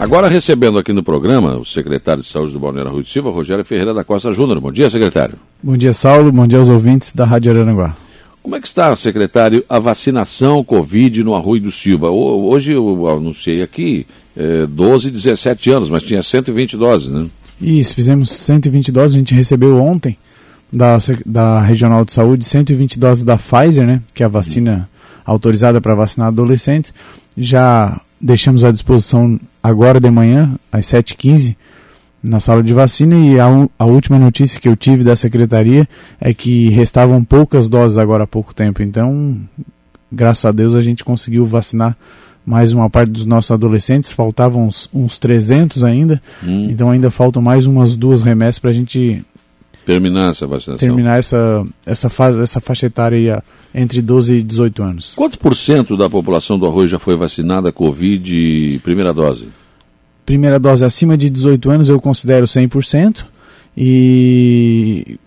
Agora recebendo aqui no programa o secretário de Saúde do Balneário Rui de Silva, Rogério Ferreira da Costa Júnior. Bom dia, secretário. Bom dia, Saulo. Bom dia aos ouvintes da Rádio Aranguá. Como é que está, secretário, a vacinação Covid no Arroio do Silva? Hoje eu anunciei aqui é, 12, 17 anos, mas tinha 120 doses, né? Isso, fizemos 120 doses, a gente recebeu ontem da, da Regional de Saúde 120 doses da Pfizer, né, que é a vacina autorizada para vacinar adolescentes. Já deixamos à disposição agora de manhã, às 7h15, na sala de vacina e a, a, última notícia que eu tive da secretaria é que restavam poucas doses agora há pouco tempo. Então, graças a Deus, a gente conseguiu vacinar mais uma parte dos nossos adolescentes, faltavam uns, uns 300 ainda, hum. então ainda faltam mais umas duas remessas para a gente terminar essa vacinação. Terminar essa, essa, fase, essa faixa etária entre 12 e 18 anos. Quanto por cento da população do Arroio já foi vacinada Covid primeira dose? Primeira dose acima de 18 anos eu considero 100% e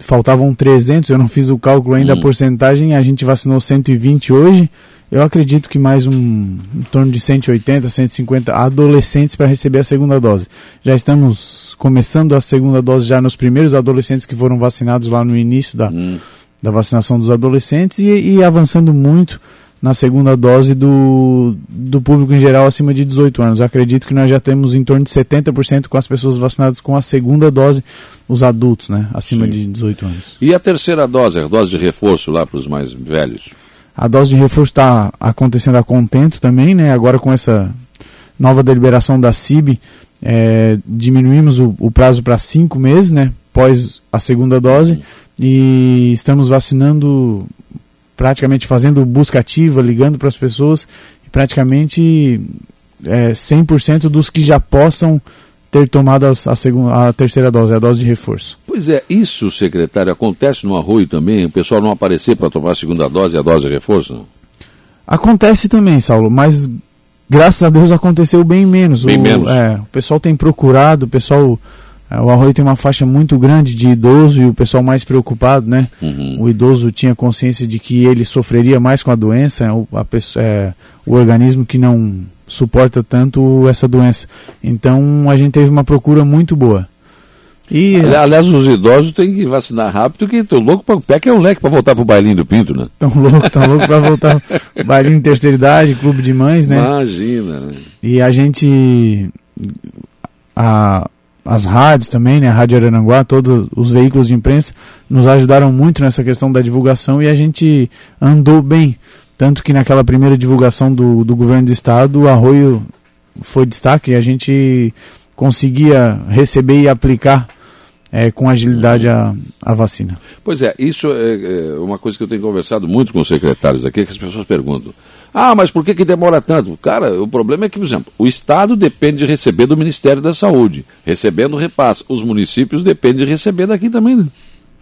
faltavam 300, eu não fiz o cálculo ainda hum. a porcentagem, a gente vacinou 120 hoje eu acredito que mais um em torno de 180, 150 adolescentes para receber a segunda dose. Já estamos começando a segunda dose já nos primeiros adolescentes que foram vacinados lá no início da, hum. da vacinação dos adolescentes e, e, avançando muito na segunda dose do, do público em geral acima de 18 anos. Eu acredito que nós já temos em torno de 70% com as pessoas vacinadas com a segunda dose, os adultos, né, acima Sim. de 18 anos. E a terceira dose, a dose de reforço lá para os mais velhos? A dose de reforço está acontecendo a contento também, né? Agora com essa nova deliberação da CIB, é, diminuímos o, o prazo para cinco meses, né? Pós a segunda dose e estamos vacinando, praticamente fazendo busca ativa, ligando para as pessoas, praticamente é, 100% dos que já possam ter tomado a, a, segunda, a terceira dose, a dose de reforço. Pois é, isso, secretário, acontece no arroio também? O pessoal não aparecer para tomar a segunda dose e a dose de reforço? Não? Acontece também, Saulo, mas graças a Deus aconteceu bem menos. Bem o, menos. É, o pessoal tem procurado, o pessoal. É, o Arroio tem uma faixa muito grande de idoso e o pessoal mais preocupado, né? Uhum. O idoso tinha consciência de que ele sofreria mais com a doença, o, a pessoa, é, o organismo que não suporta tanto essa doença. Então a gente teve uma procura muito boa. E, Aliás, os idosos têm que vacinar rápido, que estão loucos para o pé que é um leque para voltar para o bailinho do Pinto, né? Estão loucos, estão loucos para voltar o bailinho de terceira idade, clube de mães, né? Imagina. Né? E a gente, a, as rádios também, né? A Rádio Arananguá, todos os veículos de imprensa nos ajudaram muito nessa questão da divulgação e a gente andou bem. Tanto que naquela primeira divulgação do, do governo do estado, o arroio foi destaque e a gente conseguia receber e aplicar é, com agilidade a, a vacina. Pois é, isso é, é, uma coisa que eu tenho conversado muito com os secretários aqui, que as pessoas perguntam. Ah, mas por que, que demora tanto? Cara, o problema é que, por exemplo, o Estado depende de receber do Ministério da Saúde, recebendo repasse. Os municípios dependem de receber daqui também, né?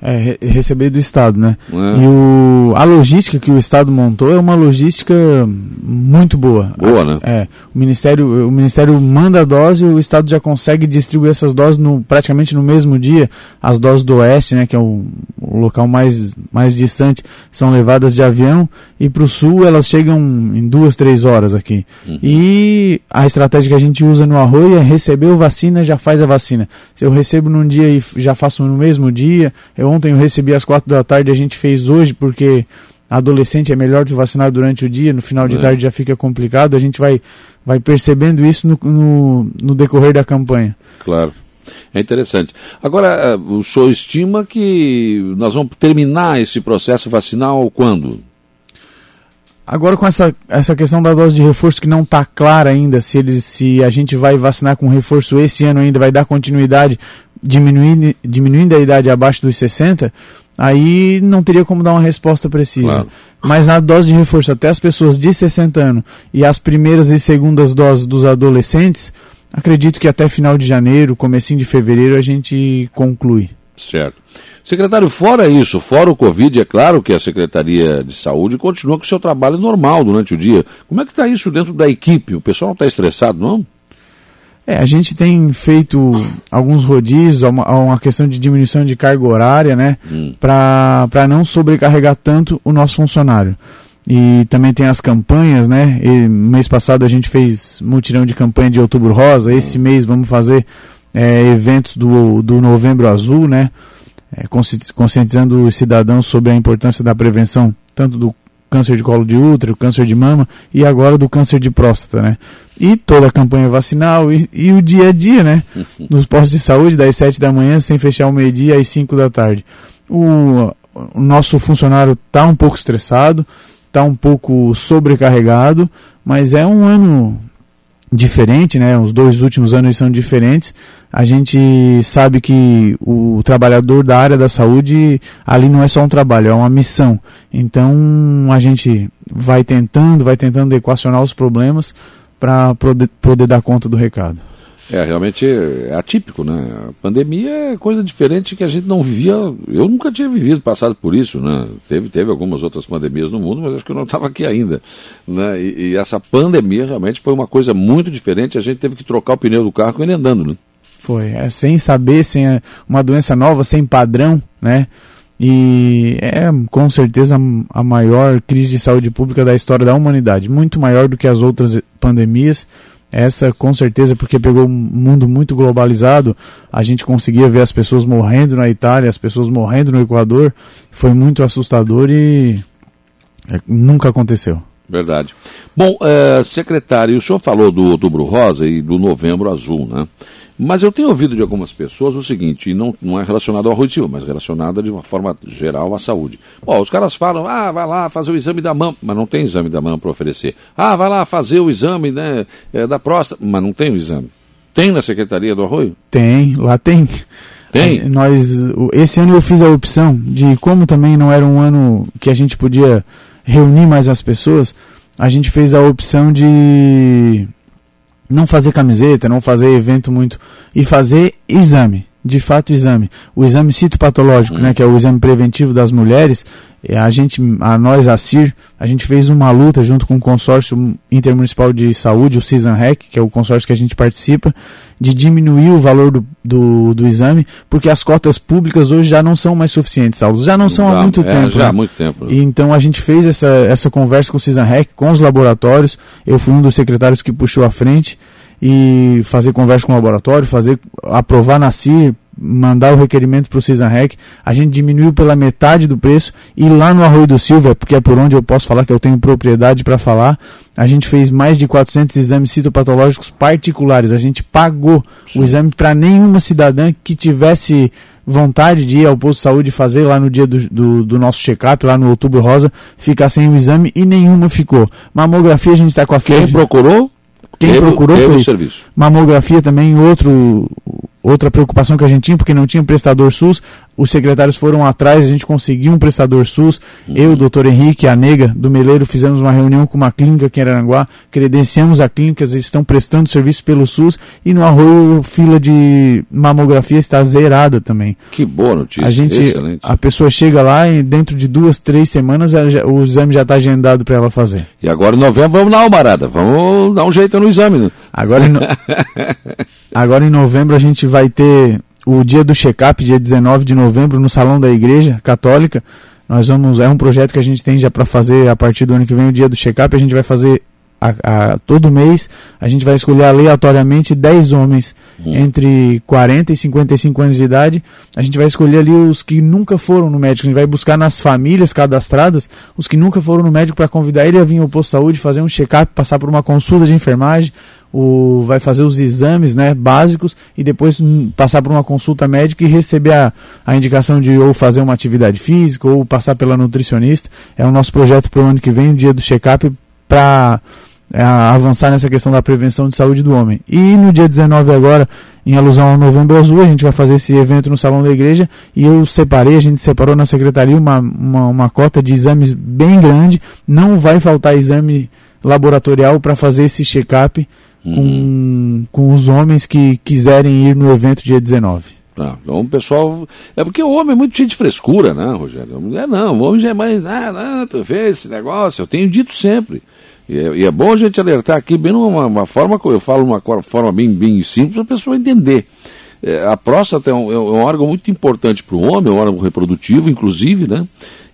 É, receber do Estado, né? É. E o, a logística que o Estado montou é uma logística muito boa. Boa, né? É, o Ministério, o Ministério manda a dose e o Estado já consegue distribuir essas doses no, praticamente no mesmo dia. As doses do Oeste, né, que é o, o local mais, mais distante, são levadas de avião e para o Sul elas chegam em duas, três horas aqui. Uhum. E a estratégia que a gente usa no Arroio é receber o vacina, já faz a vacina. Se eu recebo num dia e já faço no mesmo dia, eu ontem eu recebi às quatro da tarde, a gente fez hoje porque adolescente é melhor de vacinar durante o dia, no final de é. tarde já fica complicado, a gente vai, vai percebendo isso no, no, no decorrer da campanha. Claro. É interessante. Agora, eh, o senhor estima que nós vamos terminar esse processo vacinal quando? Agora com essa, essa questão da dose de reforço que não está clara ainda, se, eles, se a gente vai vacinar com reforço esse ano ainda, vai dar continuidade diminuindo, diminuindo a idade abaixo dos 60, aí não teria como dar uma resposta precisa. Claro. Mas na dose de reforço até as pessoas de 60 anos e as primeiras e segundas doses dos adolescentes, acredito que até final de janeiro, comecinho de fevereiro a gente conclui. Certo. Secretário, fora isso, fora o Covid, é claro que a Secretaria de Saúde continua com o seu trabalho normal durante o dia. Como é que está isso dentro da equipe? O pessoal não está estressado, não? É, a gente tem feito alguns rodízios, uma, uma questão de diminuição de carga horária, né? Hum. Para não sobrecarregar tanto o nosso funcionário. E também tem as campanhas, né? E, mês passado a gente fez mutirão de campanha de Outubro Rosa. Esse mês vamos fazer é, eventos do, do Novembro Azul, né? É, conscientizando os cidadãos sobre a importância da prevenção tanto do câncer de colo de útero, câncer de mama e agora do câncer de próstata, né? E toda a campanha vacinal e, e o dia a dia, né? Nos postos de saúde, das 7 da manhã, sem fechar o meio-dia, às 5 da tarde. O, o nosso funcionário está um pouco estressado, está um pouco sobrecarregado, mas é um ano diferente, né? Os dois últimos anos são diferentes. A gente sabe que o trabalhador da área da saúde ali não é só um trabalho, é uma missão. Então a gente vai tentando, vai tentando equacionar os problemas para poder, poder dar conta do recado. É, realmente é atípico, né? A pandemia é coisa diferente que a gente não vivia. Eu nunca tinha vivido, passado por isso, né? Teve, teve algumas outras pandemias no mundo, mas acho que eu não estava aqui ainda. Né? E, e, essa pandemia realmente foi uma coisa muito diferente. A gente teve que trocar o pneu do carro com ele andando, né? Foi, é, sem saber, sem a, uma doença nova, sem padrão, né? E é com certeza a maior crise de saúde pública da história da humanidade, muito maior do que as outras pandemias essa, com certeza, porque pegou um mundo muito globalizado, a gente conseguia ver as pessoas morrendo na Itália, as pessoas morrendo no Equador. Foi muito assustador e é, nunca aconteceu. Verdade. Bom, é, secretário, o senhor falou do Outubro Rosa e do Novembro Azul, né? Mas eu tenho ouvido de algumas pessoas o seguinte, e não, não é relacionado ao arroz mas relacionado de uma forma geral à saúde. Bom, os caras falam, ah, vai lá fazer o exame da mama, mas não tem exame da mama para oferecer. Ah, vai lá fazer o exame né, é, da próstata, mas não tem o exame. Tem na Secretaria do Arroio? Tem, lá tem. Tem? Nós, esse ano eu fiz a opção de, como também não era um ano que a gente podia reunir mais as pessoas, a gente fez a opção de não fazer camiseta, não fazer evento muito e fazer exame, de fato exame. O exame citopatológico, né, que é o exame preventivo das mulheres, a gente, a nós, a CIR, a gente fez uma luta junto com o consórcio intermunicipal de saúde, o CISANREC, que é o consórcio que a gente participa, de diminuir o valor do, do, do, exame, porque as cotas públicas hoje já não são mais suficientes, Saulo. Já não são há muito é, tempo. Já né? há muito tempo. E, então a gente fez essa, essa conversa com o CISANREC, com os laboratórios. Eu fui um dos secretários que puxou à frente e fazer conversa com o laboratório, fazer aprovar na CIR, mandar o requerimento para o CISANREC, a gente diminuiu pela metade do preço e lá no Arroio do Silva, porque é por onde eu posso falar que eu tenho propriedade para falar, a gente fez mais de 400 exames citopatológicos particulares, a gente pagou Sim. o exame para nenhuma cidadã que tivesse vontade de ir ao posto de saúde fazer lá no dia do, do, do nosso check-up, lá no Outubro Rosa, ficar sem o exame e nenhuma ficou. Mamografia a gente está com a Quem procurou? Quem teve, procurou teve foi serviço. mamografia também, outro outra preocupação que a gente tinha, porque não tinha prestador SUS, os secretários foram atrás, a gente conseguiu um prestador SUS, uhum. eu, o doutor Henrique, a Nega, do Meleiro, fizemos uma reunião com uma clínica aqui em Aranguá, credenciamos a clínica, eles estão prestando serviço pelo SUS, e no Arroio, fila de mamografia está zerada também. Que boa notícia, a gente, excelente. A pessoa chega lá e dentro de duas, três semanas o exame já está agendado para ela fazer. E agora em novembro vamos dar uma barada, vamos dar um jeito no exame. Né? Agora em, no... agora em novembro a gente vai ter o dia do check-up, dia 19 de novembro, no Salão da Igreja Católica. Nós vamos, é um projeto que a gente tem já para fazer a partir do ano que vem, o dia do check-up. A gente vai fazer a, a, todo mês, a gente vai escolher aleatoriamente 10 homens hum. entre 40 e 55 anos de idade. A gente vai escolher ali os que nunca foram no médico. A gente vai buscar nas famílias cadastradas os que nunca foram no médico para convidar ele a vir ao posto de saúde, fazer um check-up, passar por uma consulta de enfermagem, o, vai fazer os exames né, básicos e depois passar por uma consulta médica e receber a, a indicação de ou fazer uma atividade física ou passar pela nutricionista. É o nosso projeto para o ano que vem, o dia do check-up, para é, avançar nessa questão da prevenção de saúde do homem. E no dia 19 agora, em alusão ao Novembro Azul, a gente vai fazer esse evento no Salão da Igreja e eu separei, a gente separou na secretaria uma, uma, uma cota de exames bem grande. Não vai faltar exame laboratorial para fazer esse check-up uhum. com, com os homens que quiserem ir no evento dia 19. Ah, então o pessoal. É porque o homem é muito cheio de frescura, né, Rogério? A mulher não, o homem já é mais. Ah, não, tu vês esse negócio, eu tenho dito sempre. E é, e é bom a gente alertar aqui, bem numa uma forma, eu falo uma forma bem, bem simples, para a pessoa entender. é, a próstata é um, é um, órgão muito importante para o homem, é um órgão reprodutivo, inclusive, né?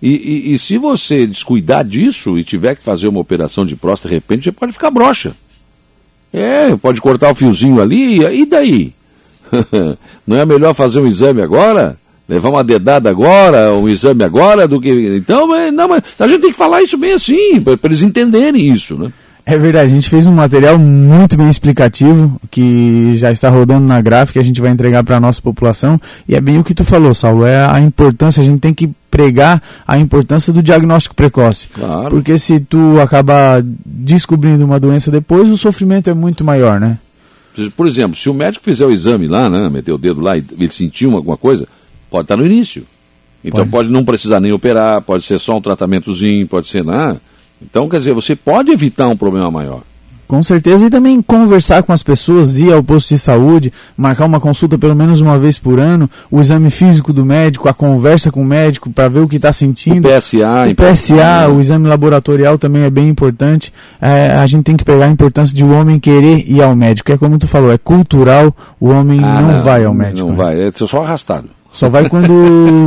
E, e, e, se você descuidar disso e tiver que fazer uma operação de próstata, de repente, você pode ficar broxa. É, pode cortar o fiozinho ali, e daí? Não é melhor fazer um exame agora? Levar uma dedada agora, um exame agora, do que. Então, não, mas a gente tem que falar isso bem assim, para eles entenderem isso, né? É verdade, a gente fez um material muito bem explicativo que já está rodando na gráfica, a gente vai entregar para a nossa população e é bem o que tu falou, Saulo, é a importância, a gente tem que pregar a importância do diagnóstico precoce. Claro. Porque se tu acabar descobrindo uma doença depois, o sofrimento é muito maior, né? Por exemplo, se o médico fizer o exame lá, né, meter o dedo lá e ele sentir alguma coisa, pode estar no início. Então pode. pode não precisar nem operar, pode ser só um tratamentozinho, pode ser nada. Então, quer dizer, você pode evitar um problema maior. Com certeza, e também conversar com as pessoas, ir ao posto de saúde, marcar uma consulta pelo menos uma vez por ano, o exame físico do médico, a conversa com o médico para ver o que está sentindo. O PSA, o, PSA o exame laboratorial também é bem importante. É, a gente tem que pegar a importância de o homem querer ir ao médico. É como tu falou, é cultural, o homem ah, não, não, vai ao médico. Não né? vai, é só arrastado. Só vai quando,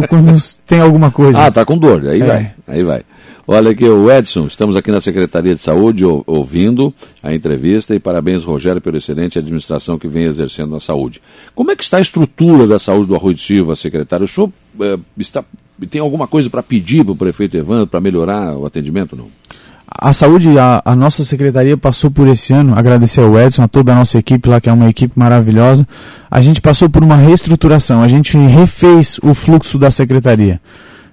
quando tem alguma coisa. Ah, tá com dor, aí é. vai, aí vai. Olha aqui, o Edson, estamos aqui na Secretaria de Saúde ouvindo a entrevista e parabéns, Rogério, pela excelente administração que vem exercendo na saúde. Como é que está a estrutura da saúde do Arroio de Silva, secretário? O senhor é, está, tem alguma coisa para pedir para o prefeito Evandro para melhorar o atendimento, não? A saúde, a, a, nossa secretaria passou por esse ano, agradecer ao Edson, a toda a nossa equipe lá, que é uma equipe maravilhosa. A gente passou por uma reestruturação, a gente refez o fluxo da secretaria.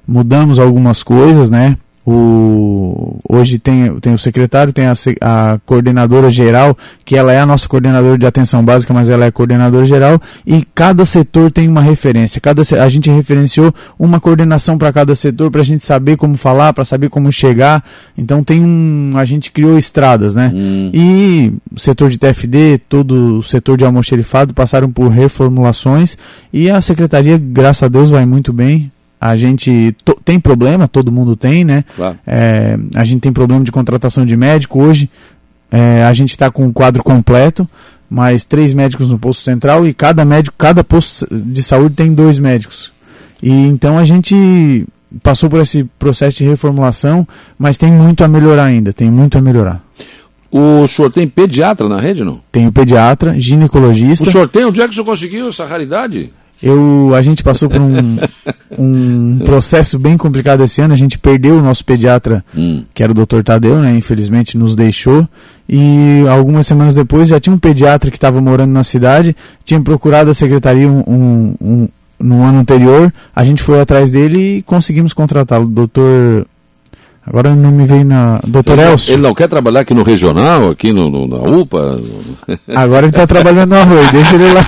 Mudamos algumas coisas, né? O, hoje tem, tem o secretário, tem a, a, coordenadora geral, que ela é a nossa coordenadora de atenção básica, mas ela é coordenadora geral, e cada setor tem uma referência. Cada, a gente referenciou uma coordenação para cada setor para a gente saber como falar, para saber como chegar. Então tem um. A gente criou estradas, né? Hum. E o setor de TFD, todo o setor de almoxerifado passaram por reformulações e a secretaria, graças a Deus, vai muito bem a gente tem problema, todo mundo tem, né? Claro. É, a gente tem problema de contratação de médico. Hoje é, a gente está com o quadro completo, mais três médicos no posto central e cada médico, cada posto de saúde tem dois médicos. E então a gente passou por esse processo de reformulação, mas tem muito a melhorar ainda, tem muito a melhorar. O senhor tem pediatra na rede, não? Tenho pediatra, ginecologista. O senhor tem? Onde é que o senhor conseguiu essa raridade? Eu, a gente passou por um, um processo bem complicado esse ano. A gente perdeu o nosso pediatra, hum. que era o Dr. Tadeu, né? Infelizmente nos deixou. E algumas semanas depois já tinha um pediatra que estava morando na cidade, tinha procurado a secretaria um, um, um, no ano anterior. A gente foi atrás dele e conseguimos contratá-lo. Dr. Agora não me veio na. Doutor ele, Elcio. Ele não quer trabalhar aqui no regional, aqui no, no na UPA? Agora ele está trabalhando no arroz, deixa ele lá.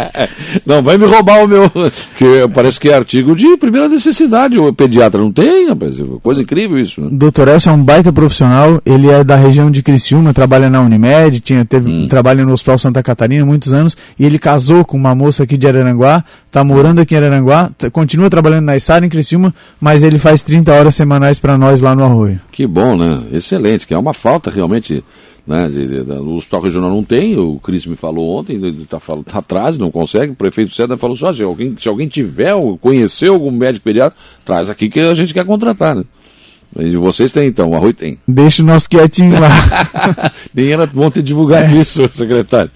não, vai me roubar o meu. Que parece que é artigo de primeira necessidade. O pediatra não tem, rapaz. Coisa incrível isso. Né? Doutor Elcio é um baita profissional, ele é da região de Criciúma, trabalha na Unimed, tinha, teve hum. trabalho no Hospital Santa Catarina muitos anos, e ele casou com uma moça aqui de Araranguá, está morando aqui em Araranguá, continua trabalhando na ISAR em Criciúma, mas ele faz 30 horas semanais para nós lá lá no Arroio. Que bom, né? Excelente, que é uma falta realmente. Né, o hospital regional não tem, o Cris me falou ontem, ele está tá atrás, não consegue, o prefeito César falou só, se alguém, se alguém tiver, conheceu algum médico pediatra, traz aqui que a gente quer contratar, né? E vocês têm então, o Arroio tem. Deixa o nosso quietinho lá. Nem era bom ter divulgado é. isso, secretário.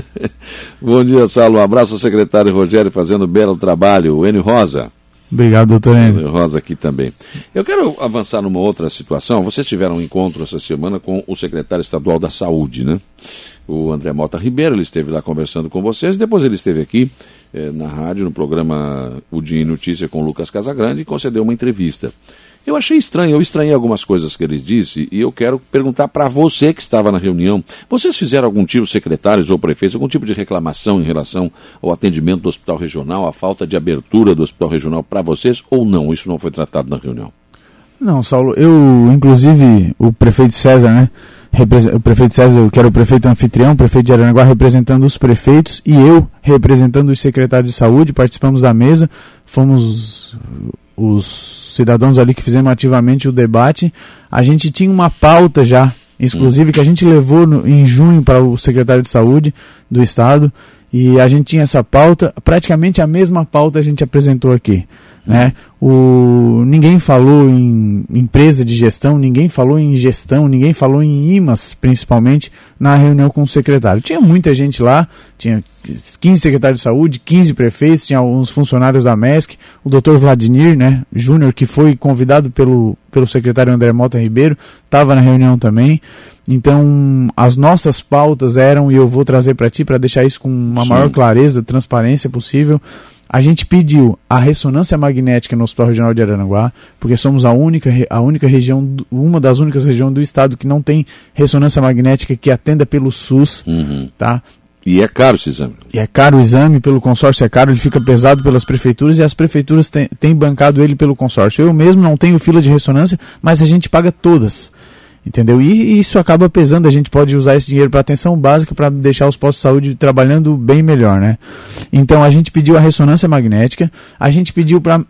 bom dia, Saulo. Um abraço ao secretário Rogério fazendo belo trabalho. O Enio Rosa. Obrigado, doutor Henrique. Rosa aqui também. Eu quero avançar numa outra situação. Vocês tiveram um encontro essa semana com o secretário estadual da Saúde, né? O André Mota Ribeiro, ele esteve lá conversando com vocês, depois ele esteve aqui eh, na rádio, no programa O Dia em Notícia com o Lucas Casagrande e concedeu uma entrevista. Eu achei estranho, eu estranhei algumas coisas que ele disse e eu quero perguntar para você que estava na reunião. Vocês fizeram algum tipo, secretários ou prefeitos, algum tipo de reclamação em relação ao atendimento do hospital regional, a falta de abertura do hospital regional para vocês ou não? Isso não foi tratado na reunião? Não, Saulo, eu, inclusive, o prefeito César, né? O prefeito César, que era o prefeito anfitrião, o prefeito de Aranaguá representando os prefeitos e eu representando os secretários de saúde, participamos da mesa, fomos os cidadãos ali que fizemos ativamente o debate, a gente tinha uma pauta já exclusiva que a gente levou no, em junho para o secretário de saúde do estado E a gente tinha essa pauta, praticamente a mesma pauta a gente apresentou aqui. Né? O, ninguém falou em empresa de gestão, ninguém falou em gestão, ninguém falou em IMAS, principalmente, na reunião com o secretário. Tinha muita gente lá, tinha 15 secretários de saúde, 15 prefeitos, tinha alguns funcionários da MESC, o doutor Vladimir né, Júnior, que foi convidado pelo, pelo secretário André Mota Ribeiro, estava na reunião também. Então, as nossas pautas eram, e eu vou trazer para ti para deixar isso com Sim. maior clareza, transparência possível a gente pediu a ressonância magnética no Hospital Regional de Araranguá, porque somos a única, a única região, uma das únicas regiões do estado que não tem ressonância magnética que atenda pelo SUS, uhum. tá? E é caro esse exame. E é caro o exame, pelo consórcio é caro, ele fica pesado pelas prefeituras e as prefeituras têm, têm bancado ele pelo consórcio. Eu mesmo não tenho fila de ressonância, mas a gente paga todas. Entendeu? E isso acaba pesando, a gente pode usar esse dinheiro para atenção básica para deixar os postos de saúde trabalhando bem melhor, né? Então a gente pediu a ressonância magnética, a gente pediu para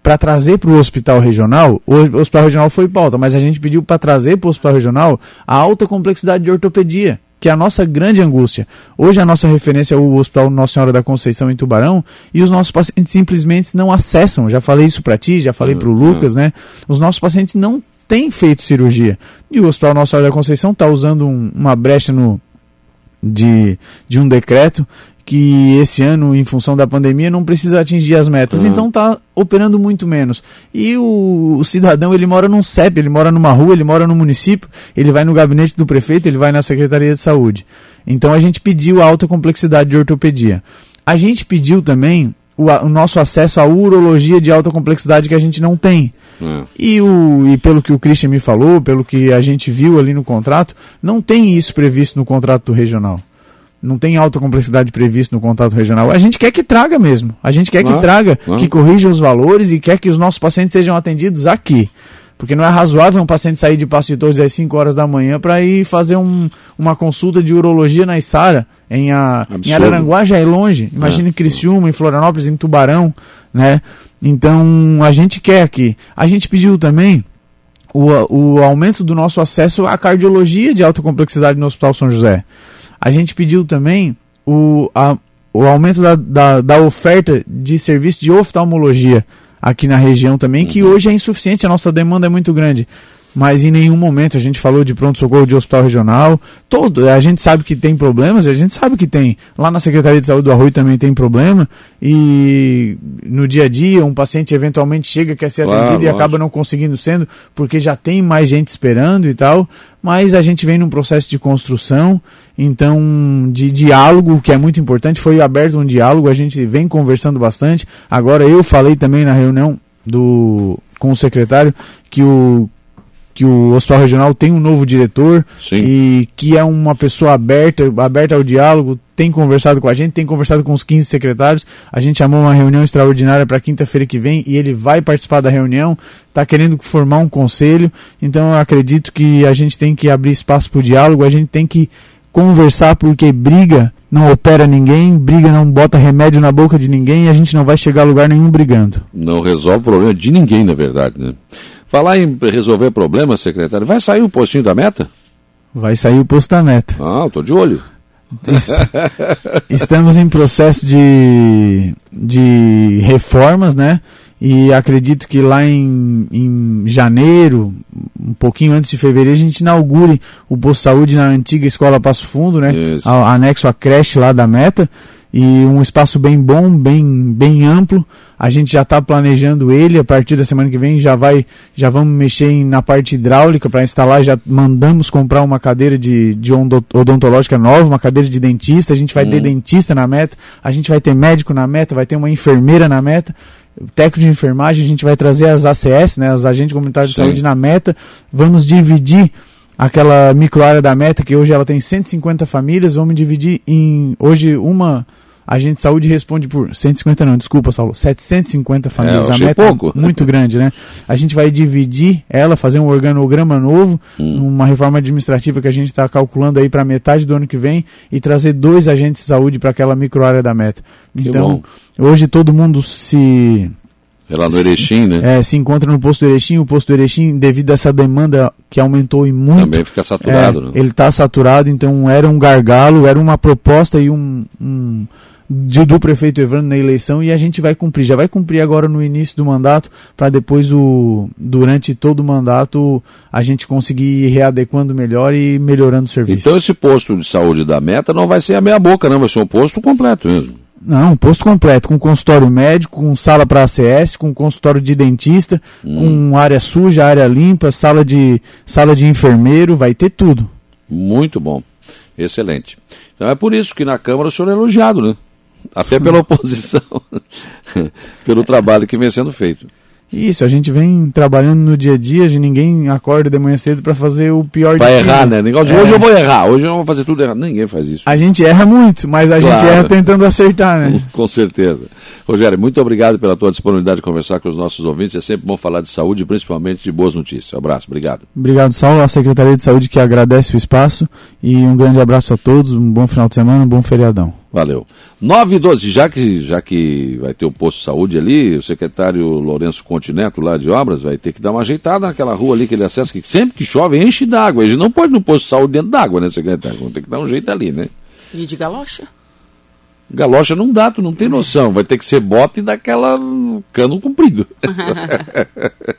para trazer para o hospital regional, o hospital regional foi pauta, mas a gente pediu para trazer para o hospital regional a alta complexidade de ortopedia, que é a nossa grande angústia. Hoje a nossa referência é o Hospital Nossa Senhora da Conceição em Tubarão e os nossos pacientes simplesmente não acessam. Já falei isso para ti, já falei para o uhum. Lucas, né? Os nossos pacientes não tem feito cirurgia. E o Hospital Nossa Senhora da Conceição está usando um, uma brecha no, de, de um decreto que esse ano, em função da pandemia, não precisa atingir as metas. Uhum. Então está operando muito menos. E o, o, cidadão, ele mora num CEP, ele mora numa rua, ele mora no município, ele vai no gabinete do prefeito, ele vai na Secretaria de Saúde. Então a gente pediu a alta complexidade de ortopedia. A gente pediu também o, o nosso acesso à urologia de alta complexidade que a gente não tem. É. E, o, e pelo que o Christian me falou, pelo que a gente viu ali no contrato, não tem isso previsto no contrato do regional. Não tem alta complexidade previsto no contrato regional. A gente quer que traga mesmo. A gente quer que traga, que corrija os valores e quer que os nossos pacientes sejam atendidos aqui. Porque não é razoável um paciente sair de Passo de Torres às 5 horas da manhã para ir fazer um, uma consulta de urologia na Isara. Em, a, em Araranguá já é longe. Imagina é. em Criciúma, em Florianópolis, em Tubarão. Né? Então a gente quer aqui. A gente pediu também o, o aumento do nosso acesso à cardiologia de alta complexidade no Hospital São José. A gente pediu também o, a, o aumento da, da, da oferta de serviço de oftalmologia aqui na região também, que uhum. hoje é insuficiente, a nossa demanda é muito grande mas em nenhum momento a gente falou de pronto-socorro de hospital regional. Todo, a gente sabe que tem problemas, a gente sabe que tem. Lá na Secretaria de Saúde do Arroio também tem problema, e no dia a dia um paciente eventualmente chega, quer ser claro, atendido e acaba não conseguindo sendo, porque já tem mais gente esperando e tal, mas a gente vem num processo de construção, então de diálogo, que é muito importante, foi aberto um diálogo, a gente vem conversando bastante. Agora eu falei também na reunião do com o secretário que o que o Hospital Regional tem um novo diretor Sim. e que é uma pessoa aberta, aberta ao diálogo, tem conversado com a gente, tem conversado com os 15 secretários. A gente chamou uma reunião extraordinária para quinta-feira que vem e ele vai participar da reunião, está querendo formar um conselho. Então eu acredito que a gente tem que abrir espaço para o diálogo, a gente tem que conversar porque briga não opera ninguém, briga não bota remédio na boca de ninguém e a gente não vai chegar a lugar nenhum brigando. Não resolve o problema de ninguém, na verdade, né? Falar em resolver problemas, secretário, vai sair o postinho da meta? Vai sair o posto da meta. Ah, estou de olho. Estamos em processo de, de reformas, né? E acredito que lá em, em janeiro, um pouquinho antes de fevereiro, a gente inaugure o posto de saúde na antiga escola Passo Fundo, né? Isso. Anexo à creche lá da Meta e um espaço bem bom, bem, bem amplo. A gente já está planejando ele, a partir da semana que vem já vai, já vamos mexer em, na parte hidráulica para instalar, já mandamos comprar uma cadeira de, de odontológica nova, uma cadeira de dentista, a gente vai hum. ter dentista na meta, a gente vai ter médico na meta, vai ter uma enfermeira na meta, técnico de enfermagem, a gente vai trazer as ACS, né, as agentes comunitários de saúde na meta, vamos dividir aquela microárea da meta, que hoje ela tem 150 famílias, vamos dividir em hoje uma agente de saúde responde por 150 não, desculpa, Saulo, 750 famílias. É, a meta pouco. é muito grande, né? A gente vai dividir ela, fazer um organograma novo, hum. uma reforma administrativa que a gente está calculando aí para metade do ano que vem e trazer dois agentes de saúde para aquela microárea da meta. Então, hoje todo mundo se é lá no Erechim, né? É, se encontra no posto do Erechim. O posto do Erechim, devido a essa demanda que aumentou e muito. Também fica saturado, é, né? Ele está saturado, então era um gargalo, era uma proposta e um, um de, do prefeito Evandro na eleição e a gente vai cumprir. Já vai cumprir agora no início do mandato, para depois, o, durante todo o mandato, a gente conseguir ir readequando melhor e melhorando o serviço. Então esse posto de saúde da meta não vai ser a meia boca, não, vai ser um posto completo mesmo. Não, um posto completo, com consultório médico, com sala para ACS, com consultório de dentista, hum. com área suja, área limpa, sala de, sala de enfermeiro, vai ter tudo. Muito bom. Excelente. Então é por isso que na Câmara o senhor é elogiado, né? Até pela oposição, pelo trabalho que vem sendo feito. Isso, a gente vem trabalhando no dia a dia, ninguém acorda de manhã cedo para fazer o pior Vai errar, né? Negócio de é. hoje eu vou errar, hoje eu não vou fazer tudo errado. Ninguém faz isso. A gente erra muito, mas a claro. gente erra tentando acertar, né? Com certeza. Rogério, muito obrigado pela tua disponibilidade de conversar com os nossos ouvintes. É sempre bom falar de saúde, principalmente de boas notícias. Um abraço, obrigado. Obrigado, Saulo. A Secretaria de Saúde que agradece o espaço e um grande abraço a todos, um bom final de semana, um bom feriadão. Valeu. 9 e 12, já que, já que vai ter o posto de saúde ali, o secretário Lourenço Contineto, lá de obras, vai ter que dar uma ajeitada naquela rua ali que ele acessa, que sempre que chove enche d'água. Ele não pode no posto de saúde dentro d'água, né, secretário? Vamos ter que dar um jeito ali, né? E de galocha? Galocha não dá, tu não tem noção. Vai ter que ser bota e daquela cano comprido.